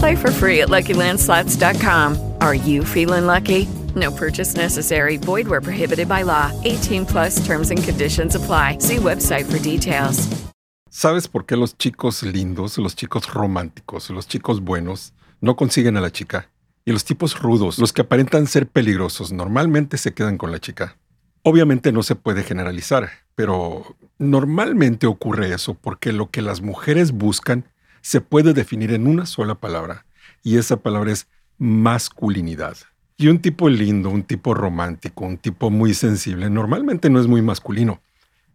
Play for free at LuckyLandSlots.com. Are you feeling lucky? No purchase necessary. Void where prohibited by law. 18 plus terms and conditions apply. See website for details. ¿Sabes por qué los chicos lindos, los chicos románticos, los chicos buenos no consiguen a la chica? Y los tipos rudos, los que aparentan ser peligrosos, normalmente se quedan con la chica. Obviamente no se puede generalizar, pero normalmente ocurre eso porque lo que las mujeres buscan se puede definir en una sola palabra, y esa palabra es masculinidad. Y un tipo lindo, un tipo romántico, un tipo muy sensible, normalmente no es muy masculino,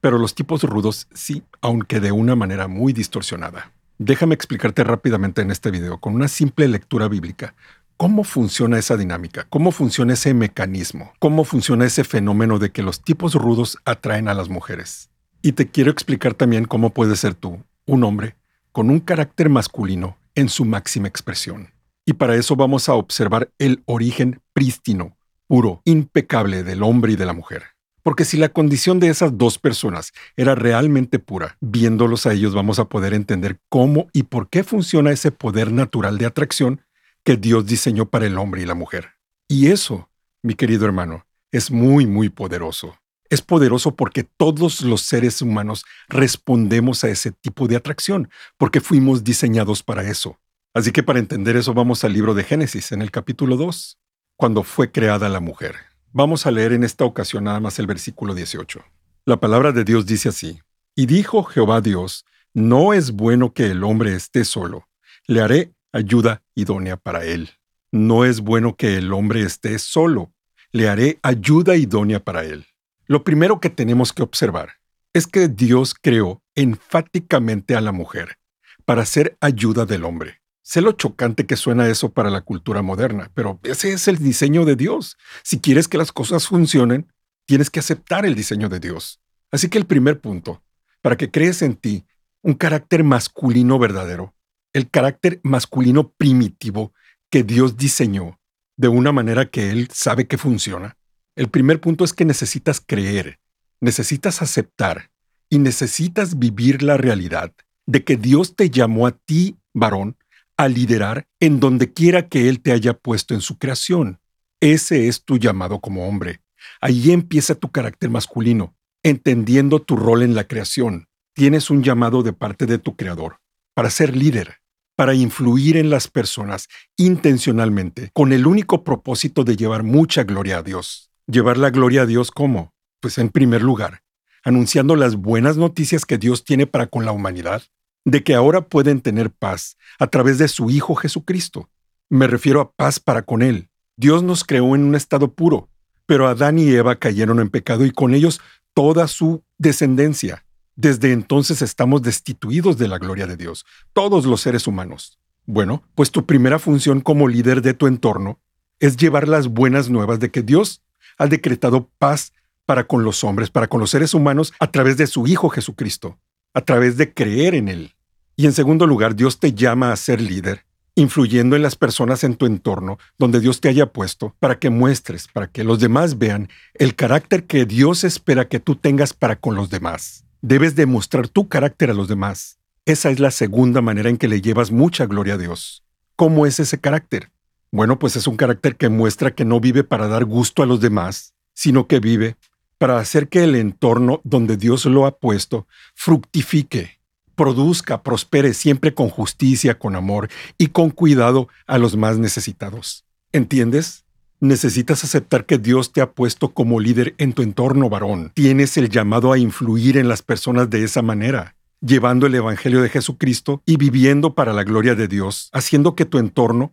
pero los tipos rudos sí, aunque de una manera muy distorsionada. Déjame explicarte rápidamente en este video, con una simple lectura bíblica, cómo funciona esa dinámica, cómo funciona ese mecanismo, cómo funciona ese fenómeno de que los tipos rudos atraen a las mujeres. Y te quiero explicar también cómo puedes ser tú, un hombre, con un carácter masculino en su máxima expresión. Y para eso vamos a observar el origen prístino, puro, impecable del hombre y de la mujer. Porque si la condición de esas dos personas era realmente pura, viéndolos a ellos vamos a poder entender cómo y por qué funciona ese poder natural de atracción que Dios diseñó para el hombre y la mujer. Y eso, mi querido hermano, es muy, muy poderoso. Es poderoso porque todos los seres humanos respondemos a ese tipo de atracción, porque fuimos diseñados para eso. Así que para entender eso vamos al libro de Génesis, en el capítulo 2, cuando fue creada la mujer. Vamos a leer en esta ocasión nada más el versículo 18. La palabra de Dios dice así, Y dijo Jehová Dios, No es bueno que el hombre esté solo, le haré ayuda idónea para él. No es bueno que el hombre esté solo, le haré ayuda idónea para él. Lo primero que tenemos que observar es que Dios creó enfáticamente a la mujer para ser ayuda del hombre. Sé lo chocante que suena eso para la cultura moderna, pero ese es el diseño de Dios. Si quieres que las cosas funcionen, tienes que aceptar el diseño de Dios. Así que el primer punto, para que crees en ti un carácter masculino verdadero, el carácter masculino primitivo que Dios diseñó de una manera que Él sabe que funciona, el primer punto es que necesitas creer, necesitas aceptar y necesitas vivir la realidad de que Dios te llamó a ti, varón, a liderar en donde quiera que Él te haya puesto en su creación. Ese es tu llamado como hombre. Ahí empieza tu carácter masculino, entendiendo tu rol en la creación. Tienes un llamado de parte de tu creador para ser líder, para influir en las personas intencionalmente, con el único propósito de llevar mucha gloria a Dios. Llevar la gloria a Dios cómo? Pues en primer lugar, anunciando las buenas noticias que Dios tiene para con la humanidad, de que ahora pueden tener paz a través de su Hijo Jesucristo. Me refiero a paz para con Él. Dios nos creó en un estado puro, pero Adán y Eva cayeron en pecado y con ellos toda su descendencia. Desde entonces estamos destituidos de la gloria de Dios, todos los seres humanos. Bueno, pues tu primera función como líder de tu entorno es llevar las buenas nuevas de que Dios ha decretado paz para con los hombres, para con los seres humanos, a través de su Hijo Jesucristo, a través de creer en Él. Y en segundo lugar, Dios te llama a ser líder, influyendo en las personas en tu entorno, donde Dios te haya puesto, para que muestres, para que los demás vean el carácter que Dios espera que tú tengas para con los demás. Debes demostrar tu carácter a los demás. Esa es la segunda manera en que le llevas mucha gloria a Dios. ¿Cómo es ese carácter? Bueno, pues es un carácter que muestra que no vive para dar gusto a los demás, sino que vive para hacer que el entorno donde Dios lo ha puesto fructifique, produzca, prospere siempre con justicia, con amor y con cuidado a los más necesitados. ¿Entiendes? Necesitas aceptar que Dios te ha puesto como líder en tu entorno, varón. Tienes el llamado a influir en las personas de esa manera, llevando el Evangelio de Jesucristo y viviendo para la gloria de Dios, haciendo que tu entorno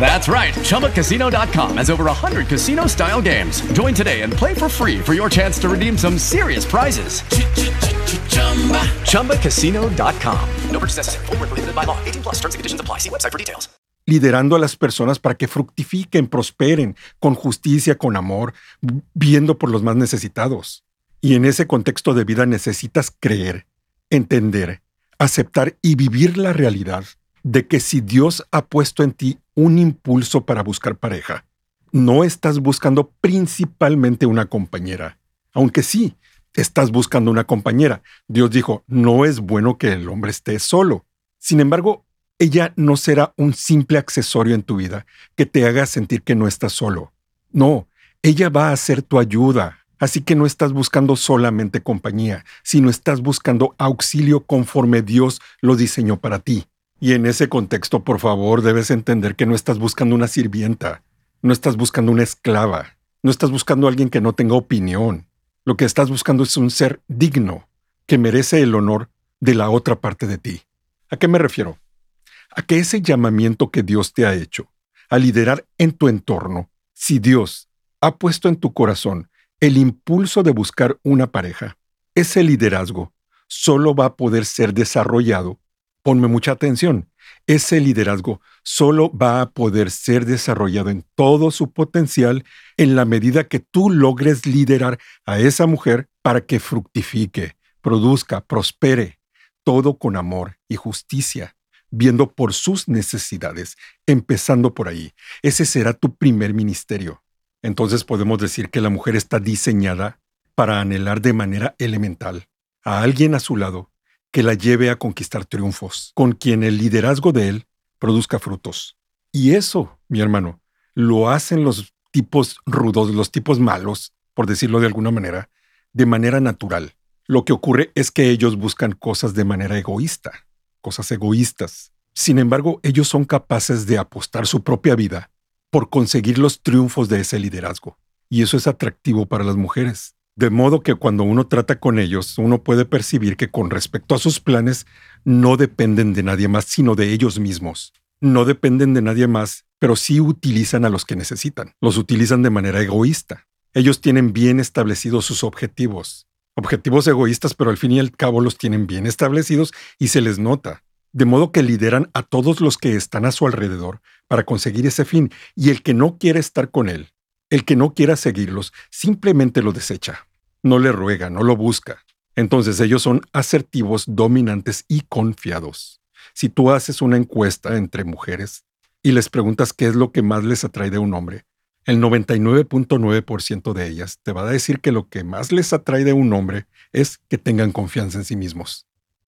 That's right. ChumbaCasino.com has over 100 casino style games. Join today and play for free for your chance to redeem some serious prizes. ChumbaCasino.com. No purchase necessary. Void where prohibited by law. 18 plus. Terms and conditions apply. See website for details. liderando a las personas para que fructifiquen, prosperen, con justicia, con amor, viendo por los más necesitados. Y en ese contexto de vida necesitas creer, entender, aceptar y vivir la realidad de que si Dios ha puesto en ti un impulso para buscar pareja, no estás buscando principalmente una compañera, aunque sí, estás buscando una compañera. Dios dijo, no es bueno que el hombre esté solo. Sin embargo, ella no será un simple accesorio en tu vida que te haga sentir que no estás solo. No, ella va a ser tu ayuda. Así que no estás buscando solamente compañía, sino estás buscando auxilio conforme Dios lo diseñó para ti. Y en ese contexto, por favor, debes entender que no estás buscando una sirvienta, no estás buscando una esclava, no estás buscando a alguien que no tenga opinión. Lo que estás buscando es un ser digno, que merece el honor de la otra parte de ti. ¿A qué me refiero? a que ese llamamiento que Dios te ha hecho a liderar en tu entorno, si Dios ha puesto en tu corazón el impulso de buscar una pareja, ese liderazgo solo va a poder ser desarrollado. Ponme mucha atención. Ese liderazgo solo va a poder ser desarrollado en todo su potencial en la medida que tú logres liderar a esa mujer para que fructifique, produzca, prospere, todo con amor y justicia viendo por sus necesidades, empezando por ahí. Ese será tu primer ministerio. Entonces podemos decir que la mujer está diseñada para anhelar de manera elemental a alguien a su lado que la lleve a conquistar triunfos, con quien el liderazgo de él produzca frutos. Y eso, mi hermano, lo hacen los tipos rudos, los tipos malos, por decirlo de alguna manera, de manera natural. Lo que ocurre es que ellos buscan cosas de manera egoísta cosas egoístas. Sin embargo, ellos son capaces de apostar su propia vida por conseguir los triunfos de ese liderazgo. Y eso es atractivo para las mujeres. De modo que cuando uno trata con ellos, uno puede percibir que con respecto a sus planes, no dependen de nadie más, sino de ellos mismos. No dependen de nadie más, pero sí utilizan a los que necesitan. Los utilizan de manera egoísta. Ellos tienen bien establecidos sus objetivos objetivos egoístas, pero al fin y al cabo los tienen bien establecidos y se les nota. De modo que lideran a todos los que están a su alrededor para conseguir ese fin, y el que no quiere estar con él, el que no quiera seguirlos, simplemente lo desecha. No le ruega, no lo busca. Entonces ellos son asertivos, dominantes y confiados. Si tú haces una encuesta entre mujeres y les preguntas qué es lo que más les atrae de un hombre, el 99.9% de ellas te va a decir que lo que más les atrae de un hombre es que tengan confianza en sí mismos.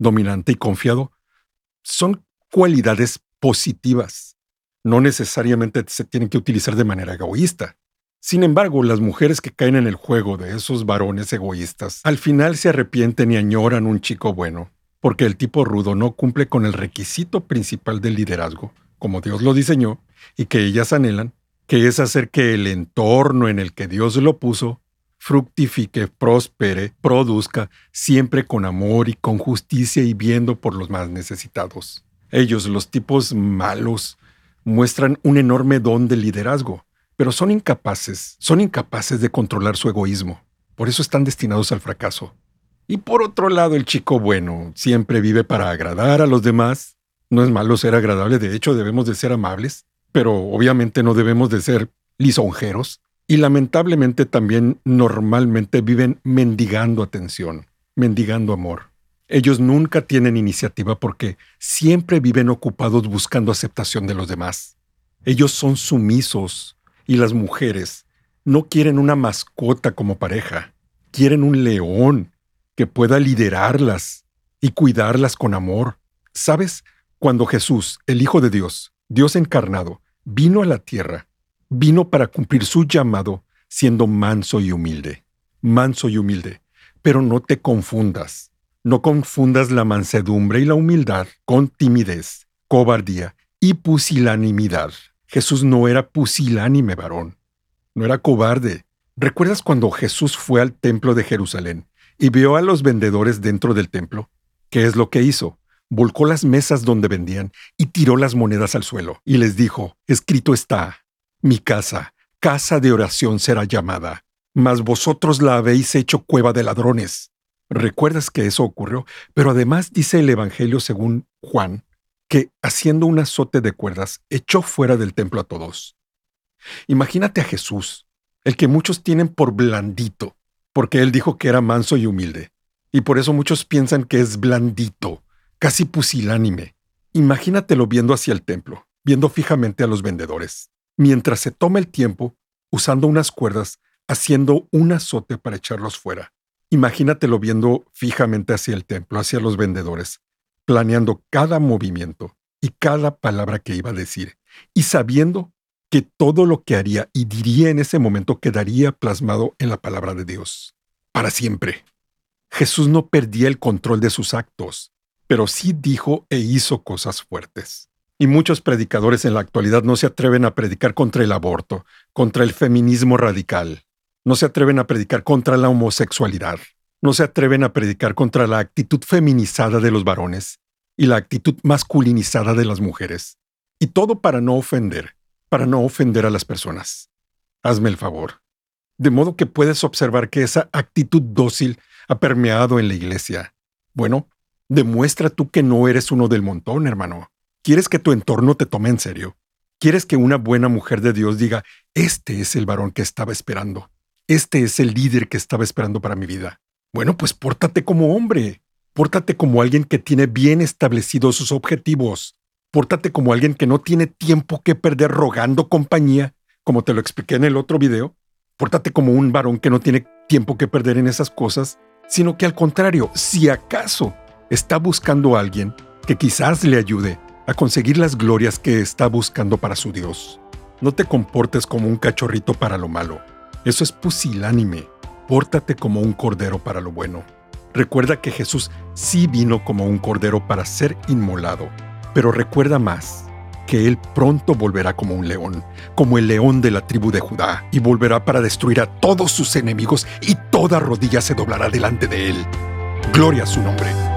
dominante y confiado son cualidades positivas. No necesariamente se tienen que utilizar de manera egoísta. Sin embargo, las mujeres que caen en el juego de esos varones egoístas al final se arrepienten y añoran un chico bueno, porque el tipo rudo no cumple con el requisito principal del liderazgo, como Dios lo diseñó, y que ellas anhelan, que es hacer que el entorno en el que Dios lo puso fructifique, prospere, produzca, siempre con amor y con justicia y viendo por los más necesitados. Ellos, los tipos malos, muestran un enorme don de liderazgo, pero son incapaces, son incapaces de controlar su egoísmo. Por eso están destinados al fracaso. Y por otro lado, el chico bueno siempre vive para agradar a los demás. No es malo ser agradable, de hecho debemos de ser amables, pero obviamente no debemos de ser lisonjeros y lamentablemente también normalmente viven mendigando atención, mendigando amor. Ellos nunca tienen iniciativa porque siempre viven ocupados buscando aceptación de los demás. Ellos son sumisos y las mujeres no quieren una mascota como pareja, quieren un león que pueda liderarlas y cuidarlas con amor. ¿Sabes? Cuando Jesús, el Hijo de Dios, Dios encarnado, vino a la tierra, vino para cumplir su llamado siendo manso y humilde. Manso y humilde. Pero no te confundas. No confundas la mansedumbre y la humildad con timidez, cobardía y pusilanimidad. Jesús no era pusilánime, varón. No era cobarde. ¿Recuerdas cuando Jesús fue al templo de Jerusalén y vio a los vendedores dentro del templo? ¿Qué es lo que hizo? Volcó las mesas donde vendían y tiró las monedas al suelo y les dijo, escrito está, mi casa, casa de oración será llamada, mas vosotros la habéis hecho cueva de ladrones. ¿Recuerdas que eso ocurrió? Pero además dice el Evangelio según Juan, que haciendo un azote de cuerdas echó fuera del templo a todos. Imagínate a Jesús, el que muchos tienen por blandito, porque él dijo que era manso y humilde, y por eso muchos piensan que es blandito, casi pusilánime. Imagínatelo viendo hacia el templo, viendo fijamente a los vendedores mientras se toma el tiempo usando unas cuerdas, haciendo un azote para echarlos fuera. Imagínatelo viendo fijamente hacia el templo, hacia los vendedores, planeando cada movimiento y cada palabra que iba a decir, y sabiendo que todo lo que haría y diría en ese momento quedaría plasmado en la palabra de Dios, para siempre. Jesús no perdía el control de sus actos, pero sí dijo e hizo cosas fuertes. Y muchos predicadores en la actualidad no se atreven a predicar contra el aborto, contra el feminismo radical, no se atreven a predicar contra la homosexualidad, no se atreven a predicar contra la actitud feminizada de los varones y la actitud masculinizada de las mujeres. Y todo para no ofender, para no ofender a las personas. Hazme el favor. De modo que puedes observar que esa actitud dócil ha permeado en la iglesia. Bueno, demuestra tú que no eres uno del montón, hermano. ¿Quieres que tu entorno te tome en serio? ¿Quieres que una buena mujer de Dios diga, este es el varón que estaba esperando? Este es el líder que estaba esperando para mi vida. Bueno, pues pórtate como hombre. Pórtate como alguien que tiene bien establecidos sus objetivos. Pórtate como alguien que no tiene tiempo que perder rogando compañía, como te lo expliqué en el otro video. Pórtate como un varón que no tiene tiempo que perder en esas cosas, sino que al contrario, si acaso está buscando a alguien que quizás le ayude a conseguir las glorias que está buscando para su Dios. No te comportes como un cachorrito para lo malo. Eso es pusilánime. Pórtate como un cordero para lo bueno. Recuerda que Jesús sí vino como un cordero para ser inmolado, pero recuerda más que Él pronto volverá como un león, como el león de la tribu de Judá, y volverá para destruir a todos sus enemigos y toda rodilla se doblará delante de Él. Gloria a su nombre.